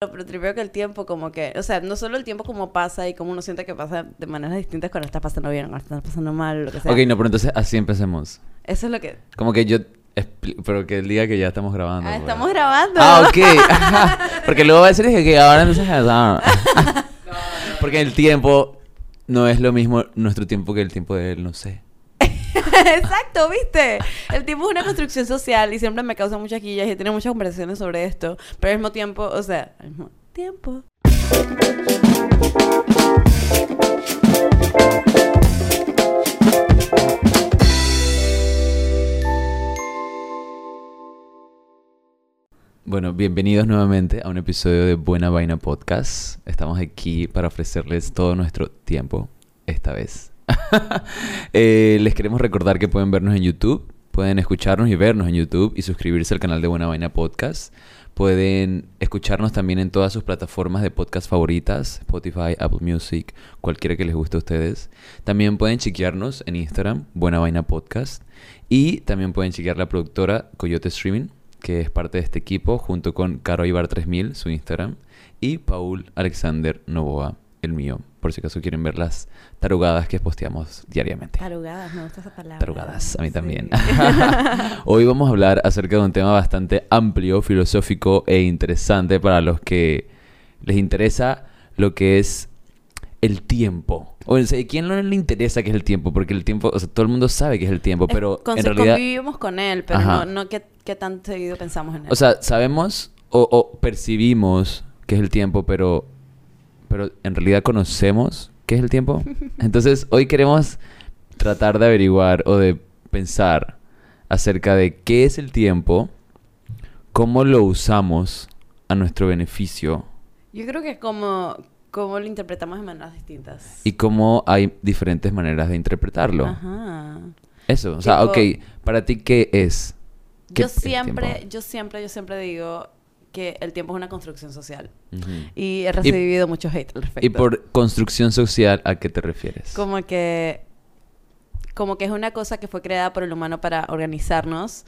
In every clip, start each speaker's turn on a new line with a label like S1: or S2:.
S1: Pero tripeo que el tiempo como que, o sea, no solo el tiempo como pasa y como uno siente que pasa de maneras distintas cuando está pasando bien, cuando está pasando mal, lo que sea.
S2: Ok, no, pero entonces así empecemos.
S1: Eso es lo que...
S2: Como que yo... Pero que el día que ya estamos grabando.
S1: Ah,
S2: pues.
S1: estamos grabando.
S2: Ah, ok. Porque luego va a decir que, que ahora empiezas a... Porque el tiempo no es lo mismo nuestro tiempo que el tiempo de él, no sé.
S1: Exacto, ¿viste? El tiempo es una construcción social y siempre me causa muchas quillas y he muchas conversaciones sobre esto, pero al mismo tiempo, o sea, al mismo tiempo.
S2: Bueno, bienvenidos nuevamente a un episodio de Buena Vaina Podcast. Estamos aquí para ofrecerles todo nuestro tiempo, esta vez. Eh, les queremos recordar que pueden vernos en YouTube, pueden escucharnos y vernos en YouTube y suscribirse al canal de Buena Vaina Podcast. Pueden escucharnos también en todas sus plataformas de podcast favoritas, Spotify, Apple Music, cualquiera que les guste a ustedes. También pueden chequearnos en Instagram, Buena Vaina Podcast. Y también pueden chequear la productora Coyote Streaming, que es parte de este equipo, junto con Caro Ibar 3000, su Instagram, y Paul Alexander Novoa, el mío, por si acaso quieren ver las tarugadas que posteamos diariamente.
S1: Tarugadas, me gusta esa palabra.
S2: Tarugadas, a mí
S1: Sí.
S2: también. Hoy vamos a hablar acerca de un tema bastante amplio, filosófico e interesante para los que les interesa lo que es el tiempo. O sea, ¿quién no le interesa qué es el tiempo? Porque el tiempo, o sea, todo el mundo sabe qué es el tiempo, pero
S1: con-
S2: en realidad...
S1: convivimos con él, pero
S2: Ajá.
S1: no, no qué, qué tan seguido pensamos en él.
S2: O sea, sabemos o, o percibimos qué es el tiempo, pero, pero en realidad conocemos qué es el tiempo. Entonces, hoy queremos tratar de averiguar o de pensar acerca de qué es el tiempo, cómo lo usamos a nuestro beneficio
S1: Yo creo que es como, como lo interpretamos de maneras distintas.
S2: y cómo hay diferentes maneras de interpretarlo.
S1: Ajá.
S2: Eso, o sea,
S1: Tipo-
S2: ok, para ti, ¿qué es? ¿Qué
S1: Yo siempre, yo siempre, yo siempre digo que el tiempo es una construcción social. Y he recibido mucho hate al respecto.
S2: Y por construcción social, ¿a qué te refieres?
S1: Como que... Como que es una cosa que fue creada por el humano para organizarnos.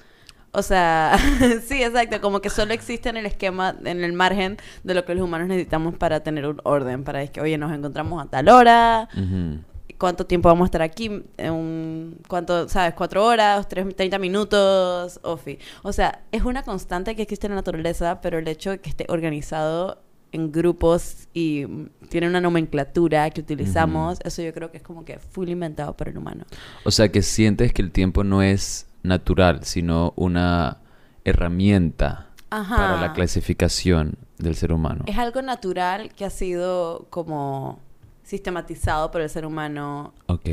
S1: O sea, sí, exacto. Como que solo existe en el esquema, en el margen de lo que los humanos necesitamos para tener un orden. Para decir que, oye, nos encontramos a tal hora.
S2: Ujú.
S1: ¿Cuánto tiempo vamos a estar aquí? Un- ¿Cuánto, sabes? ¿Cuatro horas? Tres, ¿30 minutos? Ofi. O sea, es una constante que existe en la naturaleza, pero el hecho de que esté organizado en grupos y tiene una nomenclatura que utilizamos, eso yo creo que es como que full inventado por el humano.
S2: O sea, que sientes que el tiempo no es natural, sino una herramienta
S1: Ajá.
S2: para la clasificación del ser humano.
S1: Es algo natural que ha sido como sistematizado por el ser humano
S2: Ok.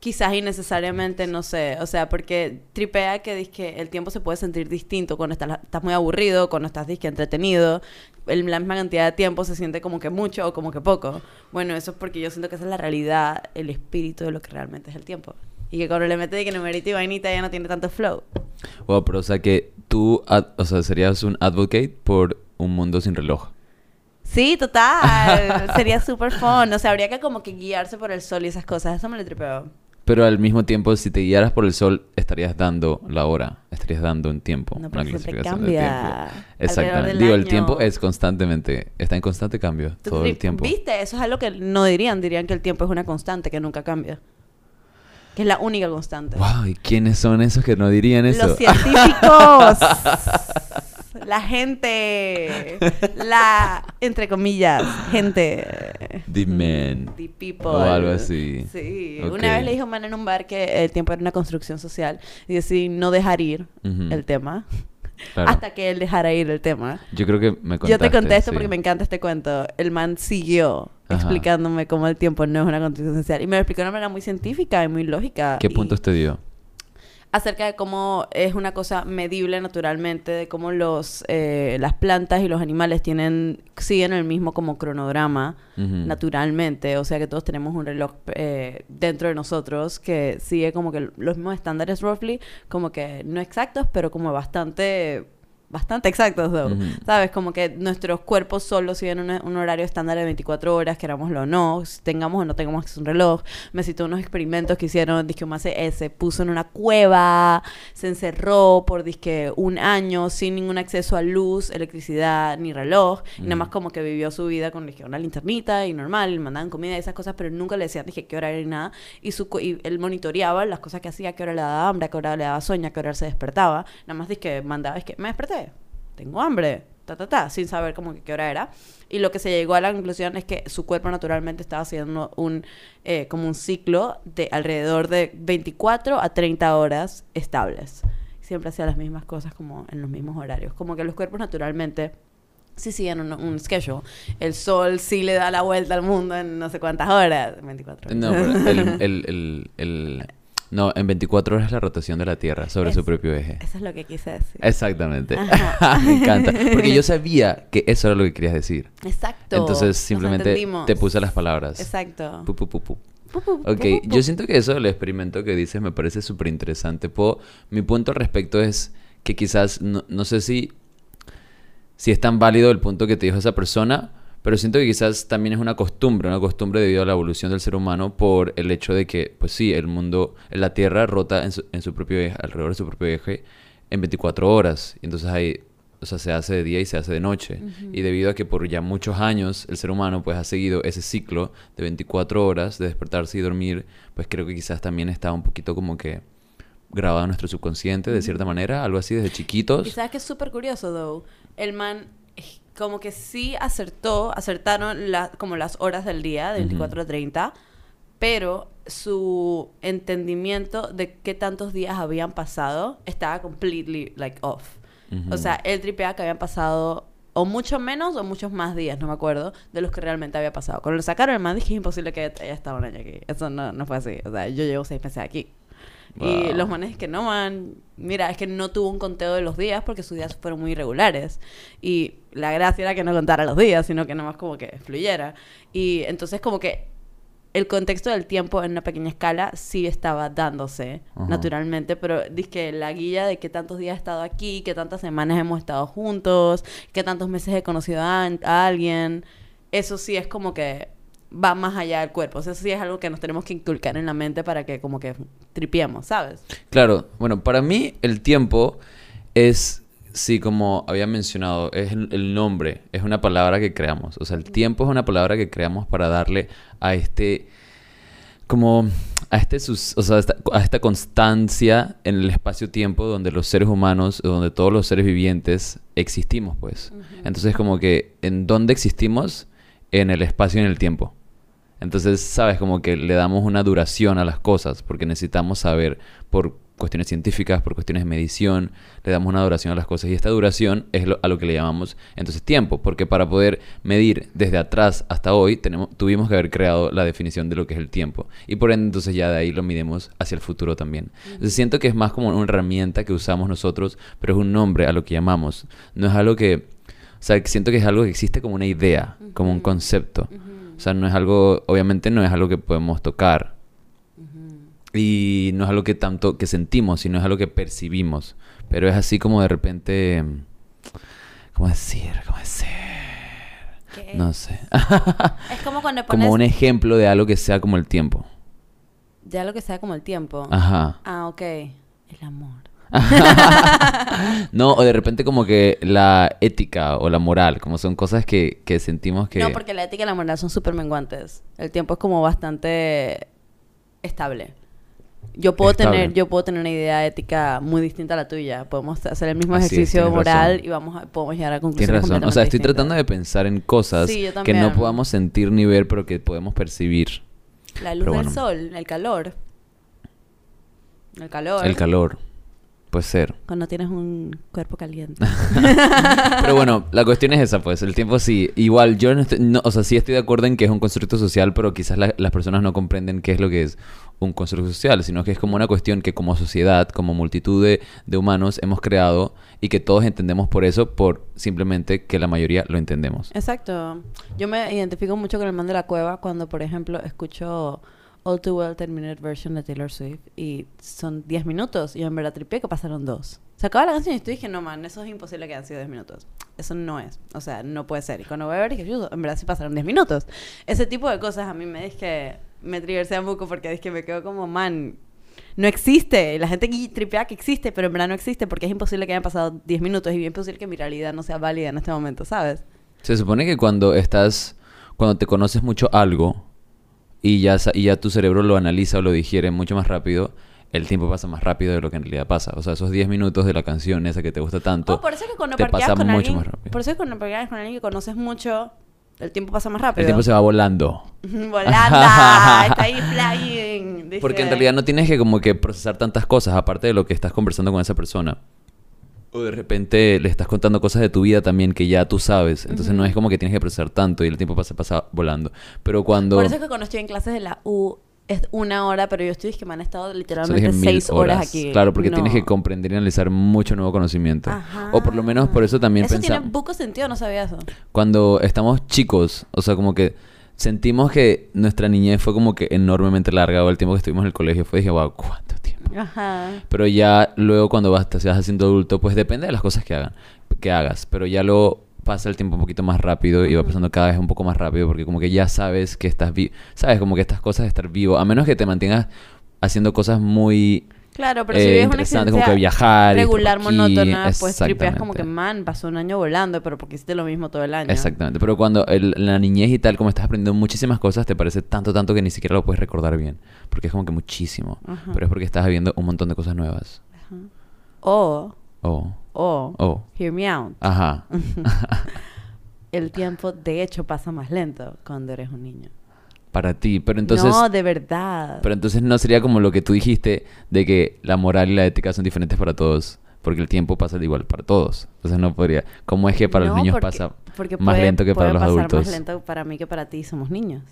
S1: Quizás innecesariamente, no sé, o sea, porque tripea que dizque el tiempo se puede sentir distinto cuando estás, estás muy aburrido, cuando estás disque entretenido, el- la misma cantidad de tiempo se siente como que mucho o como que poco. Bueno, eso es porque yo siento que esa es la realidad, el espíritu de lo que realmente es el tiempo. Y que cuando le metes de que numerito y vainita ya no tiene tanto flow.
S2: Wow, pero o sea que tú, ad- o sea, serías un advocate por un mundo sin reloj.
S1: Sí, total. Sería súper fun. O sea, habría que como que guiarse por el sol y esas cosas. Eso me lo tripeo.
S2: Pero al mismo tiempo, si te guiaras por el sol, estarías dando la hora, estarías dando un tiempo,
S1: No,
S2: una
S1: pero siempre
S2: clasificación del
S1: cambia alrededor
S2: Exactamente. Digo, el
S1: año.
S2: tiempo es constantemente, está en constante cambio
S1: ¿Tú
S2: todo el tiempo.
S1: ¿Viste? Eso es algo que no dirían. Dirían que el tiempo es una constante que nunca cambia. Que es la única constante.
S2: Wow, ¿y quiénes son esos que no dirían eso?
S1: Los científicos. la gente. La, entre comillas, gente.
S2: The men.
S1: The people.
S2: O algo así.
S1: Sí. Una vez le dijo a un man en un bar que el tiempo era una construcción social y decidí no dejar ir el tema
S2: Claro.
S1: hasta que él dejara ir el tema.
S2: Yo creo que me contaste.
S1: Yo te conté esto
S2: sí.
S1: porque me encanta este cuento. El man siguió
S2: Ajá.
S1: explicándome cómo el tiempo no es una construcción social. Y me lo explicó de una manera muy científica y muy lógica.
S2: ¿Qué
S1: y
S2: puntos te dio?
S1: Acerca de cómo es una cosa medible naturalmente, de cómo los, eh, las plantas y los animales tienen, siguen el mismo como cronograma naturalmente. O sea que todos tenemos un reloj eh, dentro de nosotros que sigue como que los mismos estándares roughly, como que no exactos, pero como bastante bastante exactos, though. ¿Sabes? Como que nuestros cuerpos solo siguen un, un horario estándar de 24 horas, querámoslo o no, tengamos o no tengamos un reloj. Me citó unos experimentos que hicieron, disque más se puso en una cueva, se encerró por disque un año sin ningún acceso a luz, electricidad ni reloj, y nada más como que vivió su vida con disque, una linternita y normal, le mandaban comida y esas cosas, pero nunca le decían dije qué hora era ni nada, y, su, y él monitoreaba las cosas que hacía, qué hora le daba hambre, qué hora le daba sueño, qué hora se despertaba, nada más disque mandaba, es que me desperté, tengo hambre, ta, ta, ta, sin saber como que qué hora era. Y lo que se llegó a la conclusión es que su cuerpo naturalmente estaba haciendo un, eh, como un ciclo de alrededor de 24 a 30 horas estables. Siempre hacía las mismas cosas como en los mismos horarios. Como que los cuerpos naturalmente sí siguen un, un schedule. El sol sí le da la vuelta al mundo en no sé cuántas horas. 24 horas.
S2: No, pero el, el, el, el- No, en 24 horas la rotación de la Tierra sobre su
S1: Es-
S2: propio eje.
S1: Eso es lo que quise decir.
S2: Exactamente. Me encanta. Porque yo sabía que eso era lo que querías decir.
S1: Exacto.
S2: Entonces simplemente te puse las palabras.
S1: Exacto.
S2: Pu, pu, pu, Ok, yo siento que eso del experimento que dices me parece súper interesante. Mi punto al respecto es que quizás, no, no sé si, si es tan válido el punto que te dijo esa persona, pero siento que quizás también es una costumbre, una costumbre debido a la evolución del ser humano por el hecho de que, pues sí, el mundo, la Tierra rota en su, en su propio eje, alrededor de su propio eje en 24 horas. Y entonces hay, o sea, se hace de día y se hace de noche. Y debido a que por ya muchos años el ser humano pues ha seguido ese ciclo de 24 horas de despertarse y dormir, pues creo que quizás también está un poquito como que grabado en nuestro subconsciente de cierta manera, algo así desde
S1: Y
S2: chiquitos.
S1: sabes que es súper curioso, though. El man, como que sí acertó, acertaron la, como las horas del día, de 24 a 30, pero su entendimiento de qué tantos días habían pasado estaba completely, like, off. O sea, él tripeaba que habían pasado o mucho menos o muchos más días, no me acuerdo, de los que realmente había pasado. Cuando lo sacaron, el man dije, es imposible que haya estado un año aquí. Eso no, no fue así. O sea, yo llevo seis meses aquí. Y
S2: Wow.
S1: los manes que no, man, mira, es que no tuvo un conteo de los días porque sus días fueron muy irregulares. Y la gracia era que no contara los días, sino que nomás como que fluyera. Y entonces como que el contexto del tiempo en una pequeña escala sí estaba dándose
S2: Ajá.
S1: naturalmente, pero que la guía de qué tantos días he estado aquí, qué tantas semanas hemos estado juntos, qué tantos meses he conocido a, a alguien, eso sí es como que va más allá del cuerpo. O sea, eso sí es algo que nos tenemos que inculcar en la mente para que como que tripiemos, ¿sabes?
S2: Claro, bueno, para mí el tiempo es, sí, como había mencionado, es el, el nombre, es una palabra que creamos. O sea, el tiempo es una palabra que creamos para darle a este, como, a este, sus- o sea, esta, a esta constancia en el espacio-tiempo donde los seres humanos, donde todos los seres vivientes existimos, pues. Entonces, como que, ¿en dónde existimos? En el espacio y en el tiempo. Entonces, sabes, como que le damos una duración a las cosas, porque necesitamos saber por cuestiones científicas, por cuestiones de medición, le damos una duración a las cosas. Y esta duración es lo- a lo que le llamamos entonces tiempo, porque para poder medir desde atrás hasta hoy, tenemos, tuvimos que haber creado la definición de lo que es el tiempo. Y por ende, entonces ya de ahí lo midemos hacia el futuro también. Entonces siento que es más como una herramienta que usamos nosotros, pero es un nombre a lo que llamamos. No es algo que... O sea, siento que es algo que existe como una idea, como un concepto. O sea, no es algo, obviamente no es algo que podemos tocar. Y no es algo que tanto que sentimos, sino es algo que percibimos. Pero es así como de repente, ¿cómo decir? ¿Cómo decir?
S1: ¿Qué?
S2: No sé.
S1: Es como cuando pones
S2: como un ejemplo de algo que sea como el tiempo.
S1: ya lo que sea como el tiempo.
S2: Ajá.
S1: Ah, ok. El amor.
S2: No, o de repente como que la ética o la moral, como son cosas que, que sentimos que...
S1: No, porque la ética y la moral son súper menguantes. El tiempo es como bastante estable. Yo puedo
S2: Estable.
S1: tener, yo puedo tener una idea ética muy distinta a la tuya. Podemos hacer el mismo
S2: Así
S1: ejercicio
S2: tienes
S1: moral
S2: razón.
S1: y vamos a, podemos llegar a
S2: Tienes
S1: conclusiones
S2: razón. O sea, estoy tratando de pensar en cosas
S1: Sí,
S2: que no podamos sentir ni ver, pero que podemos percibir.
S1: La luz
S2: pero
S1: del
S2: bueno.
S1: sol, el calor. El calor.
S2: El calor. Puede ser.
S1: Cuando tienes un cuerpo caliente.
S2: Pero bueno, la cuestión es esa, pues. El tiempo sí. Igual, yo no estoy, no- o sea, sí estoy de acuerdo en que es un constructo social, pero quizás la- las personas no comprenden qué es lo que es un constructo social, sino que es como una cuestión que como sociedad, como multitud de, de humanos hemos creado y que todos entendemos por eso, por simplemente que la mayoría lo entendemos.
S1: Exacto. Yo me identifico mucho con el man de la cueva cuando, por ejemplo, escucho All Too Well Terminated Version de Taylor Swift y son 10 minutos y yo en verdad tripié que pasaron dos. Se acaba la canción y tú dije, no man, eso es imposible que hayan sido 10 minutos. Eso no es. O sea, no puede ser. Y cuando voy a ver, dije, "Yudo, en verdad sí pasaron 10 minutos. Ese tipo de cosas a mí me que me triggersean un poco porque que me quedo como, man, no existe. La gente aquí tripea que existe, pero en verdad no existe porque es imposible que hayan pasado 10 minutos y es imposible que mi realidad no sea válida en este momento, ¿sabes?
S2: Se supone que cuando estás, cuando te conoces mucho algo y ya, y ya tu cerebro lo analiza o lo digiere mucho más rápido, el tiempo pasa más rápido de lo que en realidad pasa. O sea, esos 10 minutos de la canción esa que te gusta tanto,
S1: Oh, por eso que cuando
S2: te pasa
S1: con
S2: mucho
S1: alguien,
S2: más rápido.
S1: por eso que cuando parqueas con alguien que conoces mucho, el tiempo pasa más rápido.
S2: el tiempo se va volando.
S1: Volanda, está ahí flying. dice.
S2: Porque en realidad no tienes que como que procesar tantas cosas, aparte de lo que estás conversando con esa persona. O de repente le estás contando cosas de tu vida también que ya tú sabes. Entonces no es como que tienes que procesar tanto y el tiempo pasa, pasa volando. Pero cuando...
S1: Por eso es que cuando estoy en clases de la U es una hora, pero yo estoy es que me han estado literalmente seis horas. aquí.
S2: Claro, porque
S1: No.
S2: tienes que comprender y analizar mucho nuevo conocimiento.
S1: Ajá.
S2: O por lo menos por eso también
S1: Eso tiene
S2: pensamos...
S1: poco sentido, no sabía eso.
S2: Cuando estamos chicos, o sea, como que sentimos que nuestra niñez fue como que enormemente larga o el tiempo que estuvimos en el colegio fue, dije, wow, ¿cuánto?
S1: Ajá.
S2: Pero ya luego cuando vas, te vas haciendo adulto, pues depende de las cosas que hagan, que hagas. Pero ya luego pasa el tiempo un poquito más rápido y va pasando cada vez un poco más rápido porque como que ya sabes que estás vivo. Sabes, como que estas cosas de estar vivo, a menos que te mantengas haciendo cosas muy
S1: Claro, pero
S2: eh,
S1: si vives una
S2: interesantes, como que
S1: existencia
S2: viajar.
S1: regular,
S2: aquí,
S1: monótona, pues tripeas como que, man, pasó un año volando, pero porque hiciste lo mismo todo el año.
S2: Exactamente, pero cuando el- la niñez y tal, como estás aprendiendo muchísimas cosas, te parece tanto, tanto que ni siquiera lo puedes recordar bien. Porque es como que muchísimo.
S1: Ajá.
S2: Pero es porque estás viviendo un montón de cosas nuevas.
S1: O,
S2: Oh,
S1: o,
S2: oh,
S1: hear me out.
S2: ajá.
S1: El tiempo, de hecho, pasa más lento cuando eres un niño.
S2: Para ti, pero entonces...
S1: no, de verdad.
S2: Pero entonces no sería como lo que tú dijiste de que la moral y la ética son diferentes para todos. Porque el tiempo pasa de igual para todos. Entonces no podría... ¿Cómo es que para los niños
S1: porque-
S2: pasa
S1: porque
S2: más
S1: puede-
S2: lento que para los
S1: pasar
S2: adultos?
S1: más lento para mí que para ti, somos niños.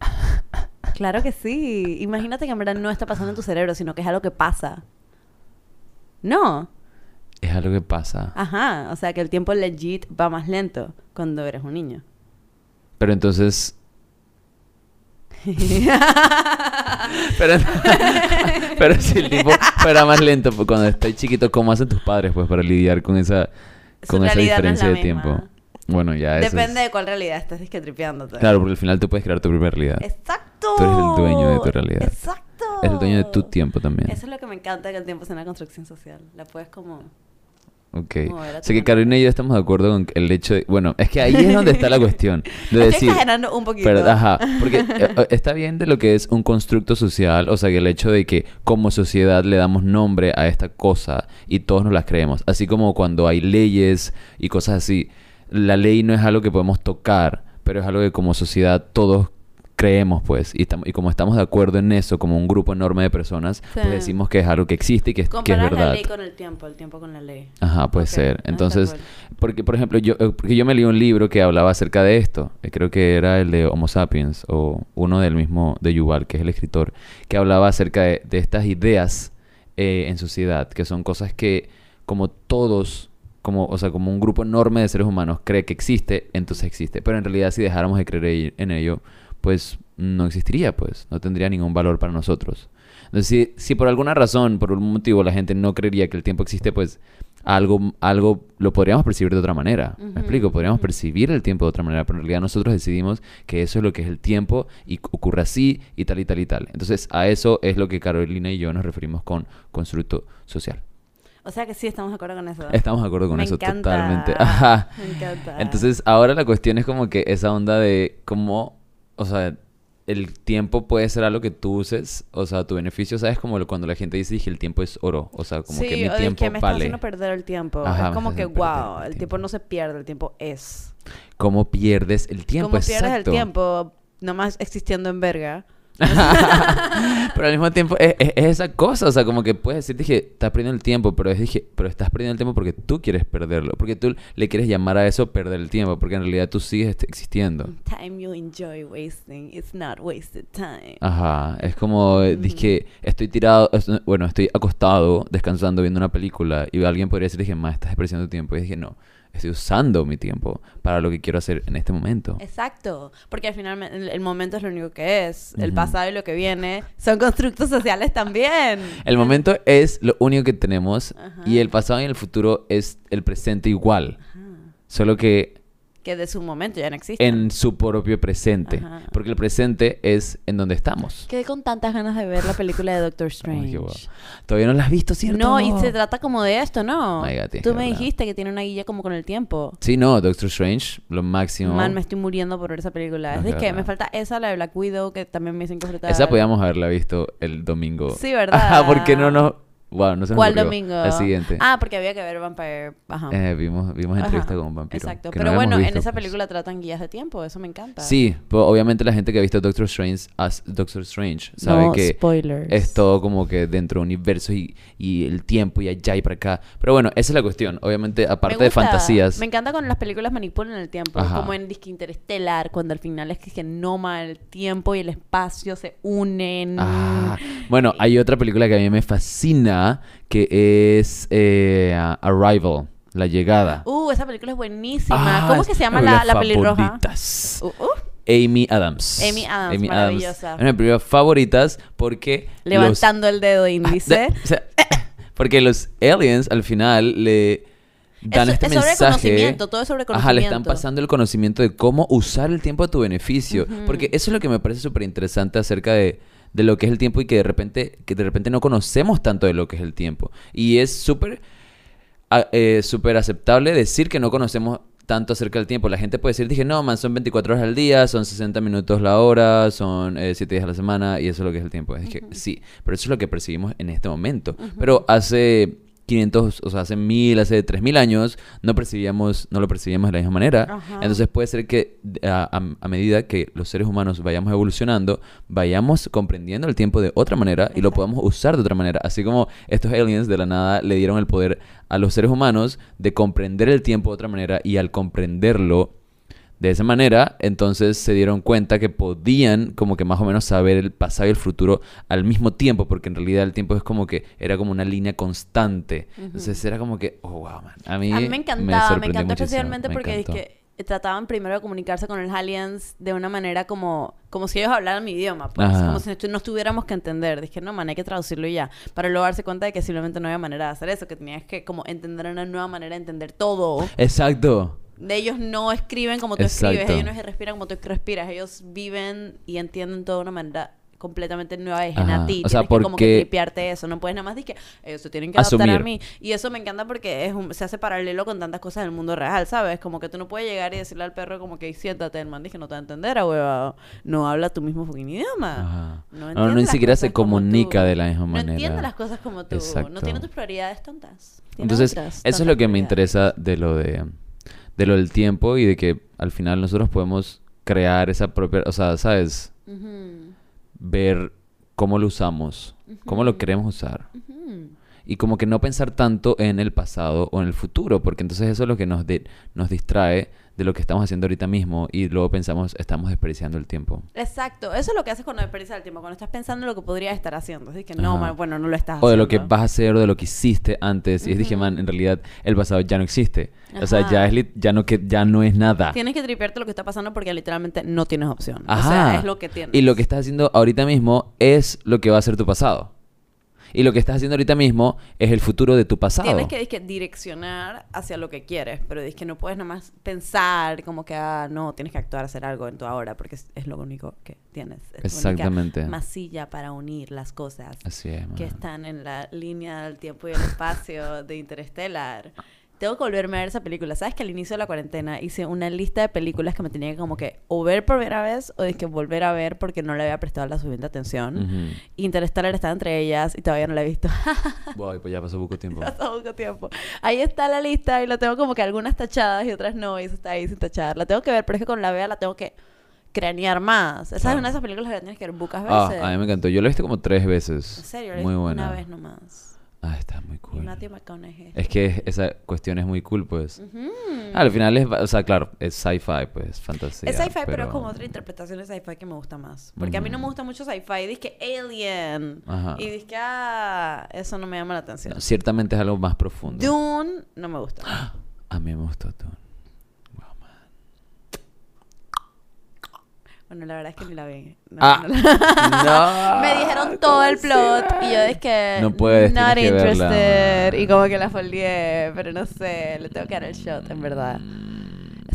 S1: claro que sí. Imagínate que en verdad no está pasando en tu cerebro, sino que es algo que pasa. No.
S2: Es algo que pasa.
S1: Ajá. O sea, que el tiempo legit va más lento cuando eres un niño.
S2: Pero entonces... pero, pero si el tiempo fuera más lento pues, cuando estoy chiquito, ¿cómo hacen tus padres pues para lidiar con esa,
S1: Su
S2: con esa
S1: realidad no es
S2: diferencia de tiempo? Bueno, ya eso
S1: Depende
S2: es-
S1: de cuál realidad estés disquetripeándote.
S2: Claro, porque al final tú puedes crear tu propia realidad.
S1: Exacto.
S2: Tú eres el dueño de tu realidad.
S1: Exacto.
S2: Es el dueño de tu tiempo también.
S1: Eso es lo que me encanta que el tiempo sea una construcción social. La puedes como...
S2: Ok.
S1: mover a tu
S2: Sé que. Carolina y yo estamos de acuerdo con el hecho de... Bueno, es que ahí es donde está la cuestión. De
S1: Estoy
S2: decir...
S1: exagerando un poquito.
S2: Pero, ajá, porque eh, eh, está bien de lo que es un constructo social, o sea, que el hecho de que como sociedad le damos nombre a esta cosa y todos nos las creemos, así como cuando hay leyes y cosas así, la ley no es algo que podemos tocar, pero es algo que como sociedad todos creemos, pues, y, y como estamos de acuerdo en eso, como un grupo enorme de personas,
S1: Sí.
S2: pues decimos que es algo que existe y que es, que es verdad.
S1: la ley con el tiempo, el tiempo con la ley.
S2: Ajá, puede ser. Entonces, porque por ejemplo, yo, eh, porque yo me leí un libro que hablaba acerca de esto. eh, Creo que era el de Homo Sapiens o uno del mismo de Yuval, que es el escritor, que hablaba acerca de, de estas ideas eh, en sociedad, que son cosas que como todos, como, o sea, como un grupo enorme de seres humanos cree que existe, entonces existe. Pero en realidad si dejáramos de creer en ello, pues no existiría, pues, no tendría ningún valor para nosotros. Entonces, si, si por alguna razón, por algún motivo, la gente no creería que el tiempo existe, pues algo, algo lo podríamos percibir de otra manera.
S1: Ujú,
S2: ¿Me explico? Podríamos
S1: ujú.
S2: percibir el tiempo de otra manera, pero en realidad nosotros decidimos que eso es lo que es el tiempo y ocurre así y tal y tal y tal. Entonces, a eso es lo que Carolina y yo nos referimos con constructo social.
S1: O sea que sí estamos de acuerdo con eso.
S2: Estamos de acuerdo con
S1: Me
S2: eso
S1: encanta.
S2: totalmente. Ajá.
S1: Me encanta.
S2: Entonces, ahora la cuestión es como que esa onda de cómo, o sea, el tiempo puede ser algo que tú uses, o sea, tu beneficio, ¿sabes? Como cuando la gente dice que el tiempo es oro, o sea, como
S1: sí,
S2: que mi
S1: o es
S2: tiempo
S1: que me
S2: vale.
S1: haciendo perder el tiempo.
S2: Ajá,
S1: es como que, wow,
S2: el
S1: el
S2: tiempo.
S1: tiempo no se pierde, el tiempo es.
S2: ¿Cómo pierdes el tiempo?
S1: ¿Cómo pierdes
S2: Exacto.
S1: el tiempo? Nomás existiendo en verga.
S2: pero al mismo tiempo es, es- es esa cosa, o sea, como que puedes decir, dije, estás perdiendo el tiempo, pero es, dije, pero estás perdiendo el tiempo porque tú quieres perderlo, porque tú le quieres llamar a eso perder el tiempo, porque en realidad tú sigues est- existiendo.
S1: Time you enjoy wasting, it's not wasted time.
S2: Ajá, es como, eh, dije, estoy tirado, bueno, estoy acostado, descansando, viendo una película, y alguien podría decir, dije, ma, estás desperdiciando tiempo. Y dije, no, estoy usando mi tiempo para lo que quiero hacer en este momento.
S1: Exacto, porque al final el, el momento es lo único que es. El pasado y lo que viene son constructos sociales también.
S2: El momento es lo único que tenemos y el pasado y el futuro es el presente igual. Solo que
S1: Que de su momento ya no existe.
S2: en su propio presente.
S1: Ajá.
S2: Porque el presente es en donde estamos.
S1: Quedé con tantas ganas de ver la película de Doctor
S2: Ay,
S1: Strange.
S2: Todavía no la has visto, ¿cierto?
S1: no, y se trata como de esto, ¿no?
S2: Tienes
S1: Tú me dijiste que tiene una guía como con el tiempo.
S2: Sí, no, Doctor Strange, lo máximo.
S1: Man, me estoy muriendo por ver esa película.
S2: No,
S1: Es
S2: es
S1: que
S2: verdad.
S1: me falta esa, la de Black Widow, que también me dicen que.
S2: Esa podíamos haberla visto el domingo.
S1: Sí, ¿verdad?
S2: Ajá, ¿por qué no nos...? Wow, no se nos
S1: ¿Cuál
S2: ocurrió.
S1: domingo?
S2: La siguiente.
S1: Ah, porque había que ver Vampire. Ajá.
S2: Eh, vimos, vimos
S1: Ajá.
S2: entrevista con un vampiro.
S1: Exacto.
S2: no
S1: Pero bueno, en esa
S2: pues.
S1: película tratan guías de tiempo. Eso me encanta.
S2: Sí, pero obviamente la gente que ha visto Doctor Strange, as Doctor Strange, sabe
S1: No
S2: que
S1: spoilers.
S2: es todo como que dentro de universos y, y el tiempo y allá y para acá. Pero bueno, esa es la cuestión. Obviamente, aparte de fantasías.
S1: Me encanta cuando las películas manipulan el tiempo.
S2: Ajá.
S1: Como en Disque Interestelar, cuando al final es que, que Noma, el tiempo y el espacio se unen.
S2: Ah, bueno, hay otra película que a mí me fascina que es eh, Arrival, La Llegada.
S1: Uh, esa película es buenísima.
S2: Ah,
S1: ¿Cómo es que se llama la, la pelirroja? Uh, uh,
S2: Amy Adams.
S1: Amy Adams, maravillosa.
S2: Es una películas favoritas porque los-
S1: levantando el dedo
S2: Ah,
S1: índice.
S2: de- o sea, porque los aliens al final le dan
S1: Es-
S2: este
S1: es sobre
S2: mensaje.
S1: conocimiento, todo es sobre
S2: Ajá, le están
S1: conocimiento.
S2: pasando el conocimiento de cómo usar el tiempo a tu beneficio. Porque eso es lo que me parece súper interesante acerca de, de lo que es el tiempo y que de repente, que de repente no conocemos tanto de lo que es el tiempo. Y es súper eh, súper aceptable decir que no conocemos tanto acerca del tiempo. La gente puede decir, dije, no, man, son 24 horas al día, son 60 minutos la hora, son 7 días a la semana, y eso es lo que es el tiempo. Es que sí, pero eso es lo que percibimos en este momento. Pero hace 500, o sea, hace 1000, hace 3000 años, no percibíamos, no lo percibíamos de la misma manera.
S1: Ajá.
S2: Entonces puede ser que a, a- a medida que los seres humanos vayamos evolucionando, vayamos comprendiendo el tiempo de otra manera y lo podamos usar de otra manera. Así como estos aliens de la nada le dieron el poder a los seres humanos de comprender el tiempo de otra manera y al comprenderlo de esa manera, entonces se dieron cuenta que podían como que más o menos saber el pasado y el futuro al mismo tiempo, porque en realidad el tiempo es como que era como una línea constante. Entonces era como que, oh, wow, man. A mí,
S1: A mí me encantaba, me, encantó especialmente
S2: me
S1: porque
S2: encantó.
S1: trataban primero de comunicarse con los aliens de una manera como, como si ellos hablaran mi idioma, pues,
S2: Ajá.
S1: como si no tuviéramos que entender. Dije, no, man, hay que traducirlo y ya. Para luego darse cuenta de que simplemente no había manera de hacer eso, que tenías que como entender una nueva manera de entender todo.
S2: Exacto.
S1: De ellos no escriben como tú
S2: Exacto.
S1: escribes, ellos no respiran como tú respiras, ellos viven y entienden todo de una manera completamente nueva
S2: Ajá.
S1: a ti.
S2: O sea,
S1: Tienes que como que tripearte eso, no puedes nada más decir que ellos se tienen que adaptar a mí. Y eso me encanta porque es un- se hace paralelo con tantas cosas del mundo real, ¿sabes? Como que tú no puedes llegar y decirle al perro como que siéntate, el man que no te va a entender, a hueva. No habla tu mismo fucking idioma. No,
S2: No, no, ni siquiera se comunica de la misma
S1: No
S2: manera.
S1: entiende las cosas como tú. No tiene tus prioridades tontas. Tiene
S2: Entonces,
S1: otras
S2: eso es lo que me interesa de lo de, de lo del tiempo y de que al final nosotros podemos crear esa propia, o sea, ¿sabes? Ver cómo lo usamos, cómo lo queremos usar. Y como que no pensar tanto en el pasado o en el futuro, porque entonces eso es lo que nos, de- nos distrae de lo que estamos haciendo ahorita mismo y luego pensamos, estamos desperdiciando el tiempo.
S1: Exacto, eso es lo que haces cuando desperdicias el tiempo, cuando estás pensando en lo que podrías estar haciendo. Así que no, man, bueno, no lo estás
S2: O de lo que
S1: haciendo.
S2: vas a hacer o de lo que hiciste antes. Y dije,
S1: Ujú.
S2: man, en realidad el pasado ya no existe. O sea, ya, es ya, no, que, ya no es nada.
S1: Tienes que tripearte lo que está pasando porque literalmente no tienes opción.
S2: Ajá.
S1: O sea, es lo que tienes.
S2: Y lo que estás haciendo ahorita mismo es lo que va a ser tu pasado. Y lo que estás haciendo ahorita mismo es el futuro de tu pasado.
S1: Tienes que, dizque, direccionar hacia lo que quieres, pero es que no puedes nada más pensar como que, ah, no, tienes que actuar, hacer algo en tu ahora, porque es, es lo único que tienes. Es
S2: Exactamente.
S1: masilla para unir las cosas
S2: Así es,
S1: que están en la línea del tiempo y el espacio de Interstellar. Tengo que volverme a ver esa película. ¿Sabes que al inicio de la cuarentena hice una lista de películas que me tenía que como que o ver por primera vez o de que volver a ver porque no le había prestado la suficiente atención?
S2: Ujú.
S1: Interstellar está entre ellas y todavía no la he visto.
S2: Voy, pues ya pasó poco tiempo.
S1: Pasó mucho tiempo. Ahí está la lista y la tengo como que algunas tachadas y otras no, y eso está ahí sin tachar. La tengo que ver, pero es que con la vea la tengo que cranear más. Esa es
S2: Claro.
S1: una de esas películas que la tienes que ver pocas
S2: Ah,
S1: veces.
S2: a mí me encantó. Yo lo he visto como tres veces.
S1: En serio, la
S2: Muy buena.
S1: una vez nomás.
S2: Ah, está muy cool.
S1: Matthew McConaughey.
S2: Es que esa cuestión es muy cool, pues.
S1: Ujú.
S2: Al final es, o sea, claro, es sci-fi, pues, fantasía.
S1: Es sci-fi, pero... es como otra interpretación de sci-fi que me gusta más. Porque a mí no me gusta mucho sci-fi. Dice que Alien.
S2: Ajá.
S1: Y dice que, ah, eso no me llama la atención.
S2: No, ciertamente es algo más profundo.
S1: Dune no me gusta.
S2: A mí me gustó tú. Wow, man.
S1: Bueno, la verdad es que ni la vi. No,
S2: Ah,
S1: no la-
S2: no.
S1: Me dijeron todo el plot y yo dije,
S2: No puedes,
S1: not
S2: que verla,
S1: interested.
S2: man.
S1: y como que la folié, pero no sé, le tengo que dar el shot, en verdad.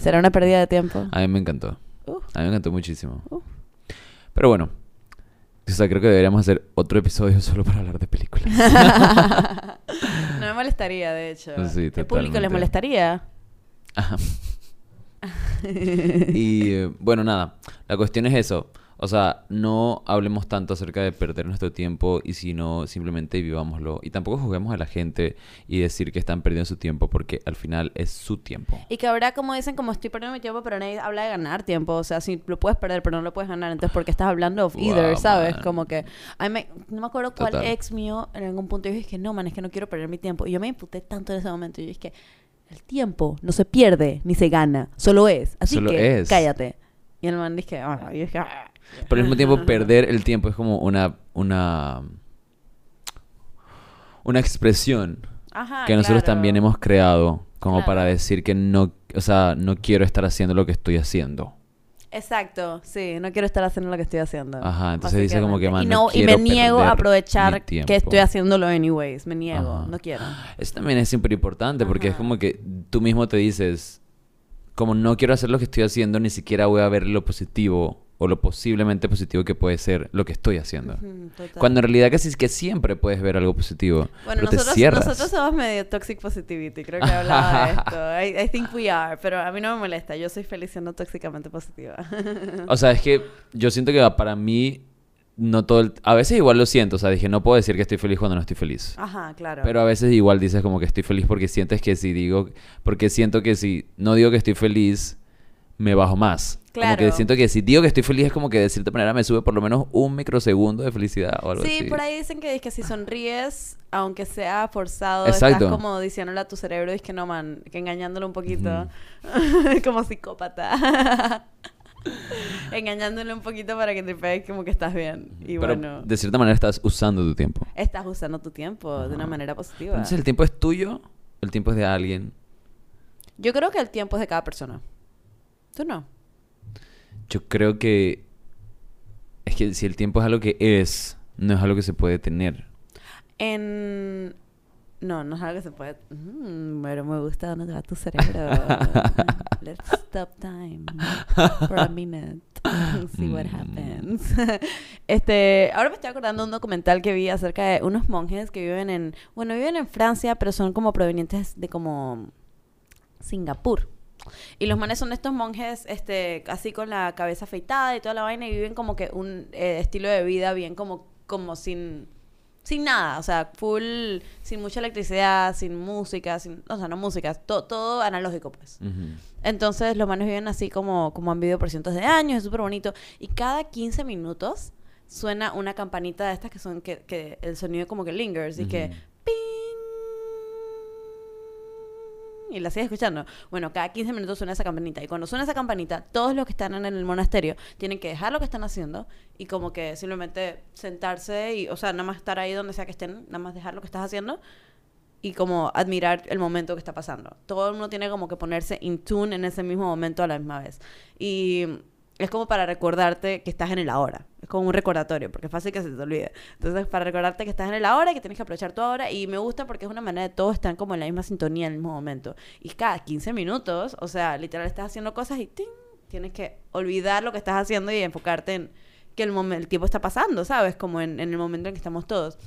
S1: ¿Será una pérdida de tiempo?
S2: A mí me encantó.
S1: Uh.
S2: A mí me encantó muchísimo.
S1: Uh.
S2: Pero bueno. O sea, creo que deberíamos hacer otro episodio solo para hablar de películas.
S1: no me molestaría, de hecho.
S2: Sí,
S1: ¿El público les molestaría?
S2: Ajá. y eh, bueno, nada, la cuestión es eso. O sea, no hablemos tanto acerca de perder nuestro tiempo y sino simplemente vivámoslo. Y tampoco juzguemos a la gente y decir que están perdiendo su tiempo porque al final es su tiempo.
S1: Y que ahora, como dicen, como estoy perdiendo mi tiempo, pero nadie habla de ganar tiempo. O sea, si lo puedes perder, pero no lo puedes ganar, entonces, ¿por qué estás hablando of either,
S2: Wow,
S1: sabes?
S2: man.
S1: Como que, me- no me acuerdo cuál
S2: Total.
S1: ex mío en algún punto yo dije, no, man, es que no quiero perder mi tiempo. Y yo me imputé tanto en ese momento. Y yo dije, el tiempo no se pierde ni se gana, solo es. Así
S2: Solo
S1: que,
S2: es.
S1: cállate. Y el man dije, ah, y dije, ah.
S2: Pero al mismo tiempo, perder el tiempo es como una, una, una expresión
S1: Ajá,
S2: que nosotros
S1: claro.
S2: también hemos creado como para decir que no, o sea, no quiero estar haciendo lo que estoy haciendo.
S1: Exacto, sí, no quiero estar haciendo lo que estoy haciendo.
S2: Ajá, entonces dice como que, man,
S1: y,
S2: no
S1: no, y me niego a aprovechar que estoy haciéndolo anyways, me niego,
S2: Ajá.
S1: no quiero.
S2: Eso también es súper importante porque es como que tú mismo te dices, como no quiero hacer lo que estoy haciendo, ni siquiera voy a ver lo positivo o lo posiblemente positivo que puede ser lo que estoy haciendo. Cuando en realidad casi es que siempre puedes ver algo positivo,
S1: Bueno,
S2: pero te
S1: nosotros,
S2: cierras.
S1: nosotros somos medio toxic positivity, creo que hablaba de esto. I, I think we are, pero a mí no me molesta, yo soy feliz siendo tóxicamente positiva.
S2: O sea, es que yo siento que para mí no todo el... A veces igual lo siento, o sea, dije, no puedo decir que estoy feliz cuando no estoy feliz.
S1: Ajá, claro.
S2: Pero a veces igual dices como que estoy feliz porque sientes que si digo, porque siento que si no digo que estoy feliz, me bajo más. Como que siento que si digo que estoy feliz es como que de cierta manera me sube por lo menos un microsegundo de felicidad o algo
S1: Sí,
S2: así.
S1: por ahí dicen que, que si sonríes, aunque sea forzado,
S2: Exacto.
S1: estás como diciéndole a tu cerebro, es que no, man, que engañándolo un poquito, como psicópata. engañándole un poquito para que te pegues como que estás bien. Y
S2: Pero
S1: bueno,
S2: de cierta manera estás usando tu tiempo.
S1: estás usando tu tiempo de una manera positiva.
S2: Entonces el tiempo es tuyo, el tiempo es de alguien.
S1: Yo creo que el tiempo es de cada persona. ¿Tú no?
S2: Yo creo que es que si el tiempo es algo que es, no es algo que se puede tener.
S1: En... No, no es algo que se puede... Mm, pero me gusta dónde va tu cerebro. Let's stop time for a minute. See what
S2: Mm.
S1: happens. este, ahora me estoy acordando de un documental que vi acerca de unos monjes que viven en... Bueno, viven en Francia, pero son como provenientes de como... Singapur. Y los manes son estos monjes, este, así con la cabeza afeitada y toda la vaina, y viven como que un eh, estilo de vida bien como, como sin, sin nada, o sea, full, sin mucha electricidad, sin música, sin, o sea, no música, to- todo analógico, pues. Entonces los manes viven así como, como han vivido por cientos de años, es súper bonito. Y cada 15 minutos suena una campanita de estas que son, que, que el sonido como que lingers, y que ping, y la sigues escuchando. Bueno, cada 15 minutos suena esa campanita. Y cuando suena esa campanita, todos los que están en el monasterio tienen que dejar lo que están haciendo y como que simplemente sentarse y, o sea, nada más estar ahí donde sea que estén, nada más dejar lo que estás haciendo y como admirar el momento que está pasando. Todo el mundo tiene como que ponerse in tune en ese mismo momento a la misma vez. Y es como para recordarte que estás en el ahora. Es como un recordatorio, porque es fácil que se te olvide. Entonces, para recordarte que estás en el ahora y que tienes que aprovechar tu ahora. Y me gusta porque es una manera de todos están como en la misma sintonía en el mismo momento. Y cada 15 minutos, o sea, literal estás haciendo cosas y ¡ting! tienes que olvidar lo que estás haciendo y enfocarte en que el, el tiempo está pasando, ¿sabes? Como en, en el momento en que estamos todos.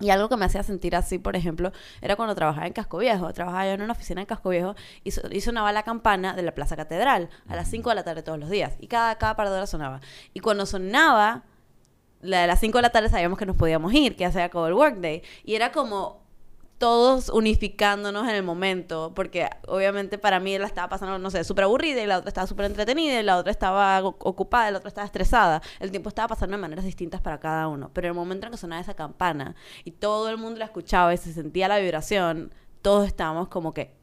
S1: Y algo que me hacía sentir así, por ejemplo, era cuando trabajaba en Casco Viejo. Trabajaba yo en una oficina en Casco Viejo y so- y sonaba la campana de la Plaza Catedral a las 5 de la tarde todos los días. Y cada, cada par de horas sonaba. Y cuando sonaba, la de las 5 de la tarde sabíamos que nos podíamos ir, que ya se acabó el workday. Y era como todos unificándonos en el momento, porque obviamente para mí la estaba pasando, no sé, súper aburrida y la otra estaba súper entretenida y la otra estaba ocupada y la otra estaba estresada. El tiempo estaba pasando de maneras distintas para cada uno, pero el momento en que sonaba esa campana y todo el mundo la escuchaba y se sentía la vibración, todos estábamos como que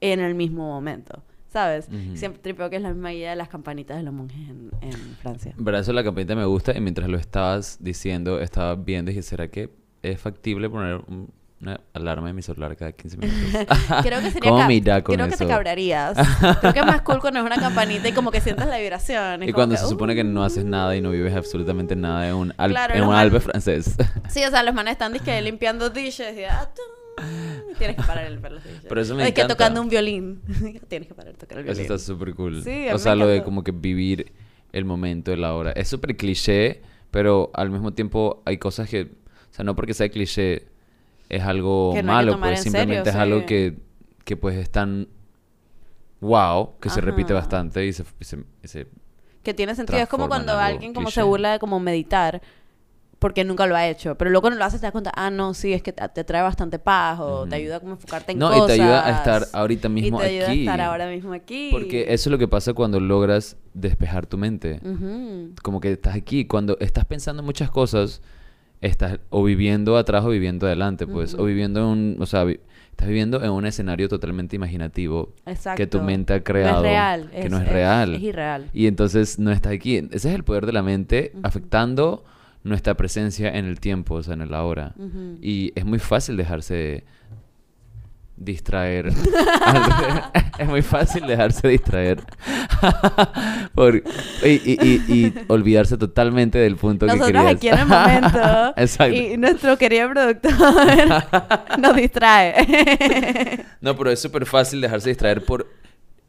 S1: en el mismo momento. ¿Sabes?
S2: Ujú.
S1: Siempre tripeo que es la misma idea de las campanitas de los monjes en, en Francia.
S2: En verdad, eso la campanita me gusta y mientras lo estabas diciendo, estaba viendo y dije, ¿será que es factible poner un- una alarma de mi celular cada 15 minutos.
S1: Creo que sería
S2: ¿Cómo me irá con
S1: Creo que te
S2: eso?
S1: cabrearías. Creo que es más cool cuando es una campanita y como que sientes la vibración.
S2: Y cuando
S1: que,
S2: se supone
S1: uh.
S2: que no haces nada y no vives absolutamente nada en un,
S1: Claro,
S2: en un albe francés.
S1: Sí, o sea, los manes están disque limpiando dishes y, ah, tienes que parar el dishes.
S2: Pero eso me
S1: O de que
S2: encanta.
S1: tocando un violín. tienes que parar de tocar el
S2: Eso
S1: violín.
S2: está súper cool.
S1: Sí,
S2: o sea, lo de
S1: encanta.
S2: como que vivir el momento de la hora. Es súper cliché, pero al mismo tiempo hay cosas que, o sea, no porque sea cliché es algo
S1: Que no
S2: malo, pues
S1: en
S2: simplemente
S1: serio,
S2: es algo
S1: sí.
S2: que, que pues es tan wow, que se repite
S1: Ajá.
S2: bastante y se, se- se-
S1: Que tiene sentido. Es como cuando
S2: algo
S1: alguien como
S2: cliché.
S1: se burla de como meditar porque nunca lo ha hecho. Pero luego cuando lo haces te das cuenta, ah, no, sí, es que te, trae bastante paz o te ayuda como a enfocarte en
S2: No,
S1: cosas.
S2: y te ayuda a estar ahorita mismo
S1: Y te ayuda
S2: aquí.
S1: a estar ahora mismo aquí.
S2: Porque eso es lo que pasa cuando logras despejar tu mente.
S1: Ujú.
S2: como que estás aquí, cuando estás pensando en muchas cosas, estás o viviendo atrás o viviendo adelante, pues, o viviendo en un, o sea, vi- estás viviendo en un escenario totalmente imaginativo
S1: Exacto.
S2: que tu mente ha
S1: No
S2: creado,
S1: es real.
S2: que no es, real.
S1: Es, irreal.
S2: Y entonces no estás aquí. Ese es el poder de la mente afectando nuestra presencia en el tiempo, o sea, en el ahora. Y es muy fácil dejarse distraer. Es muy fácil dejarse distraer. Por- y, y- y- y olvidarse totalmente del punto que querías.
S1: aquí en el momento
S2: Exacto.
S1: y nuestro querido productor nos distrae.
S2: No, pero es súper fácil dejarse distraer por,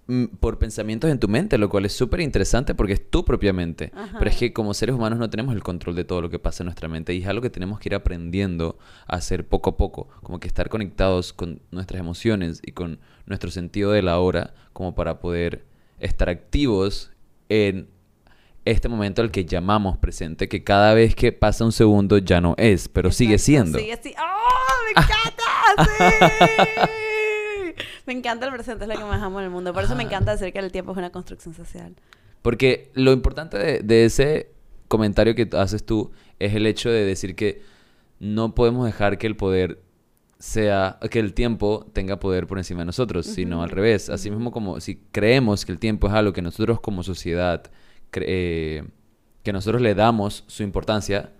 S2: mm, por pensamientos en tu mente, lo cual es súper interesante porque es tu propia mente.
S1: Ajá.
S2: Pero es que como seres humanos no tenemos el control de todo lo que pasa en nuestra mente y es algo que tenemos que ir aprendiendo a hacer poco a poco, como que estar conectados con nuestras emociones y con nuestro sentido de la hora, como para poder estar activos en este momento al que llamamos presente, que cada vez que pasa un segundo ya no es, pero sigue siendo.
S1: Sigue si- ¡Oh! ¡Me encanta! ¡Sí! Me encanta el presente, es lo que más amo en el mundo. Por eso me encanta decir que el tiempo es una construcción social.
S2: Porque lo importante de, de ese comentario que haces tú es el hecho de decir que no podemos dejar que el poder sea, que el tiempo tenga poder por encima de nosotros, sino al revés. Así mismo como si creemos que el tiempo es algo que nosotros como sociedad, eh, que nosotros le damos su importancia,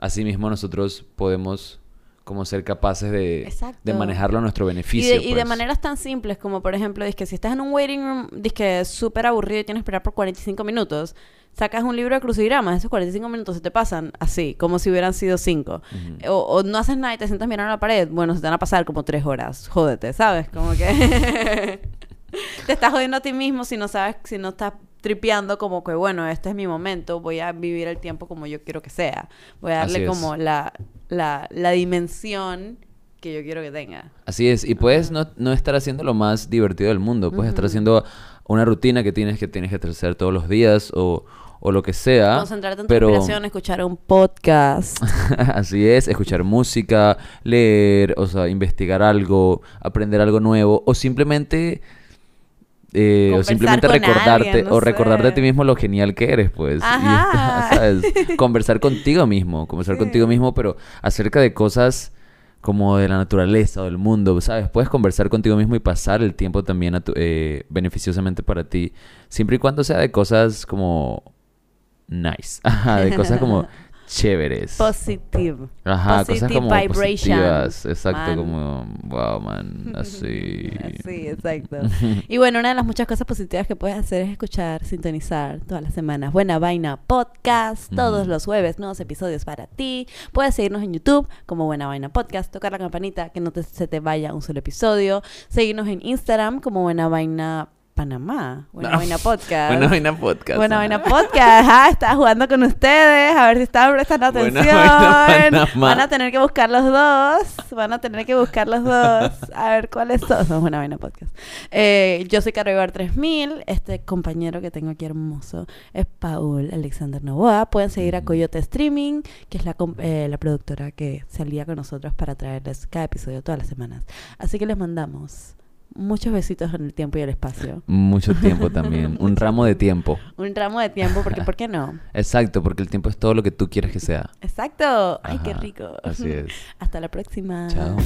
S2: así mismo nosotros podemos como ser capaces de, manejarlo a nuestro
S1: Y
S2: beneficio.
S1: y de
S2: pues.
S1: maneras tan simples como, por ejemplo, que si estás en un waiting room, que es súper aburrido y tienes que esperar por 45 minutos, sacas un libro de crucigramas, esos 45 minutos se te pasan así, como si hubieran sido 5.
S2: Ujú.
S1: O, o no haces nada y te sientas mirando a la pared, bueno, se te van a pasar como 3 horas. Jódete, ¿sabes? Como que te estás jodiendo a ti mismo si no sabes, si no estás tripeando como que, bueno, este es mi momento, voy a vivir el tiempo como yo quiero que sea. Voy a darle como la, la, la dimensión que yo quiero que tenga.
S2: Así es, y puedes no, no estar haciendo lo más divertido del mundo, puedes estar haciendo una rutina que tienes que tienes que hacer todos los días o, o lo que sea.
S1: Concentrarte en tu
S2: pero
S1: respiración, escuchar un podcast.
S2: así es, escuchar música, leer, o sea, investigar algo, aprender algo nuevo o simplemente eh, o simplemente recordarte
S1: alguien, no
S2: o recordarte a ti mismo lo genial que eres, pues. Y
S1: Ajá.
S2: ¿sabes? Conversar contigo mismo, conversar
S1: Sí.
S2: contigo mismo, pero acerca de cosas como de la naturaleza o del mundo, ¿sabes? Puedes conversar contigo mismo y pasar el tiempo también a tu- eh, beneficiosamente para ti, siempre y cuando sea de cosas como nice, Ajá, de cosas como chéveres.
S1: Positive.
S2: Ajá, cosas
S1: Positive
S2: como
S1: vibration,
S2: positivas, exacto,
S1: man.
S2: como wow, man, así.
S1: Sí, exacto. Y bueno, una de las muchas cosas positivas que puedes hacer es escuchar, sintonizar todas las semanas. Buena Vaina Podcast, todos los jueves, nuevos episodios para ti. Puedes seguirnos en YouTube como Buena Vaina Podcast, tocar la campanita que no te- se te vaya un solo episodio. Seguirnos en Instagram como Buena Vaina Panamá, Buena
S2: No.
S1: Vaina Podcast.
S2: Buena vaina podcast.
S1: Buena Vaina Podcast, ah, estaba jugando con ustedes, a ver si estaban prestando
S2: Buena
S1: atención.
S2: Panamá.
S1: Van a tener que buscar los dos, van a tener que buscar los dos, a ver cuáles son. Somos Buena Vaina Podcast. Eh, yo soy Carribar 3000, este compañero que tengo aquí hermoso es Paul Alexander Novoa. Pueden seguir a Coyote Streaming, que es la, eh, la productora que se alía con nosotros para traerles cada episodio todas las semanas. Así que les mandamos muchos besitos en el tiempo y el espacio.
S2: Mucho tiempo también, un ramo de tiempo.
S1: Un ramo de tiempo, porque ¿por qué no?
S2: Exacto, porque el tiempo es todo lo que tú quieres que sea.
S1: Exacto. Ay, qué rico.
S2: Así es.
S1: Hasta la próxima.
S2: Chao.